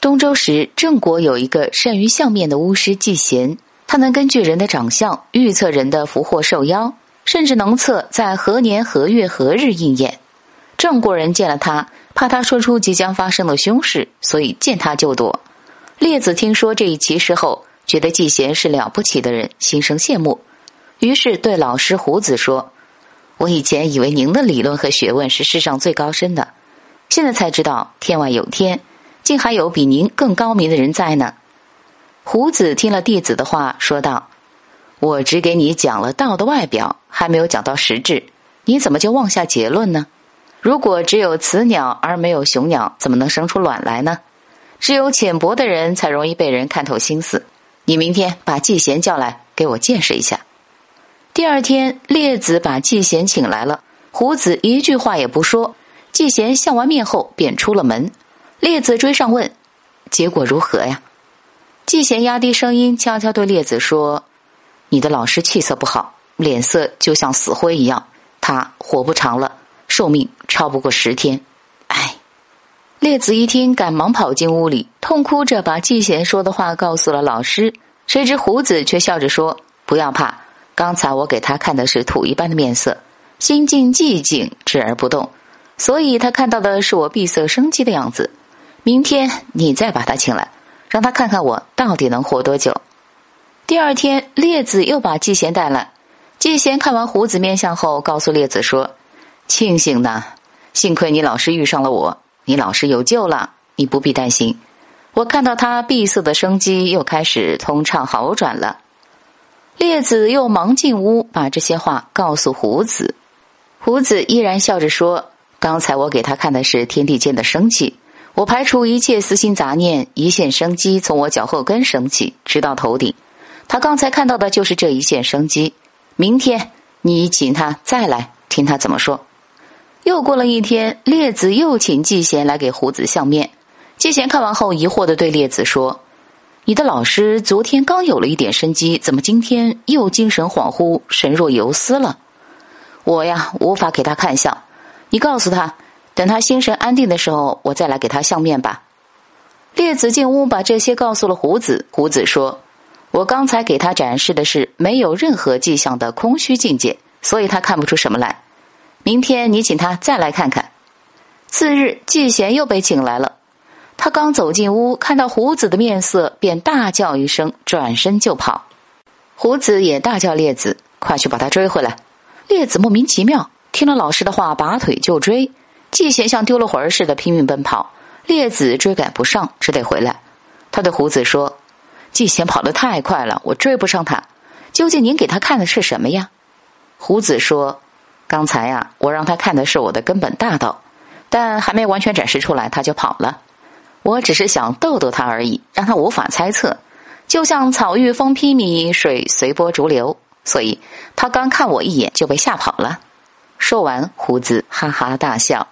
东周时，郑国有一个善于相面的巫师季贤，他能根据人的长相预测人的福祸寿夭，甚至能测在何年何月何日应验。郑国人见了他，怕他说出即将发生的凶事，所以见他就躲。列子听说这一奇事后，觉得季贤是了不起的人，心生羡慕，于是对老师胡子说：“我以前以为您的理论和学问是世上最高深的，现在才知道天外有天。”竟还有比您更高明的人在呢。胡子听了弟子的话，说道：“我只给你讲了道的外表，还没有讲到实质，你怎么就妄下结论呢？如果只有雌鸟而没有雄鸟，怎么能生出卵来呢？只有浅薄的人才容易被人看透心思。你明天把季贤叫来，给我见识一下。”第二天，列子把季贤请来了，胡子一句话也不说。季贤相完面后，便出了门。列子追上问：“结果如何呀？”季贤压低声音，悄悄对列子说：“你的老师气色不好，脸色就像死灰一样，他活不长了，寿命超不过十天。”唉。列子一听，赶忙跑进屋里，痛哭着把季贤说的话告诉了老师。谁知胡子却笑着说：“不要怕，刚才我给他看的是土一般的面色，心境寂静，止而不动，所以他看到的是我闭塞生机的样子。”明天你再把他请来，让他看看我到底能活多久。第二天，列子又把季贤带来。季贤看完胡子面相后，告诉列子说：“庆幸呢，幸亏你老师遇上了我，你老师有救了，你不必担心。我看到他闭塞的生机又开始通畅好转了。”列子又忙进屋，把这些话告诉胡子。胡子依然笑着说：“刚才我给他看的是天地间的生气。”我排除一切私心杂念，一线生机从我脚后跟升起，直到头顶。他刚才看到的就是这一线生机。明天你请他再来，听他怎么说。又过了一天，列子又请季贤来给胡子相面。季贤看完后，疑惑的对列子说：“你的老师昨天刚有了一点生机，怎么今天又精神恍惚，神若游丝了？我呀，无法给他看相。你告诉他。”等他心神安定的时候，我再来给他相面吧。列子进屋，把这些告诉了胡子。胡子说：“我刚才给他展示的是没有任何迹象的空虚境界，所以他看不出什么来。明天你请他再来看看。”次日，季贤又被请来了。他刚走进屋，看到胡子的面色，便大叫一声，转身就跑。胡子也大叫：“列子，快去把他追回来！”列子莫名其妙，听了老师的话，拔腿就追。季贤像丢了魂儿似的拼命奔跑，列子追赶不上，只得回来。他对胡子说：“季贤跑得太快了，我追不上他。究竟您给他看的是什么呀？”胡子说：“刚才呀，我让他看的是我的根本大道，但还没完全展示出来，他就跑了。我只是想逗逗他而已，让他无法猜测。就像草遇风披靡，水随波逐流，所以他刚看我一眼就被吓跑了。”说完，胡子哈哈大笑。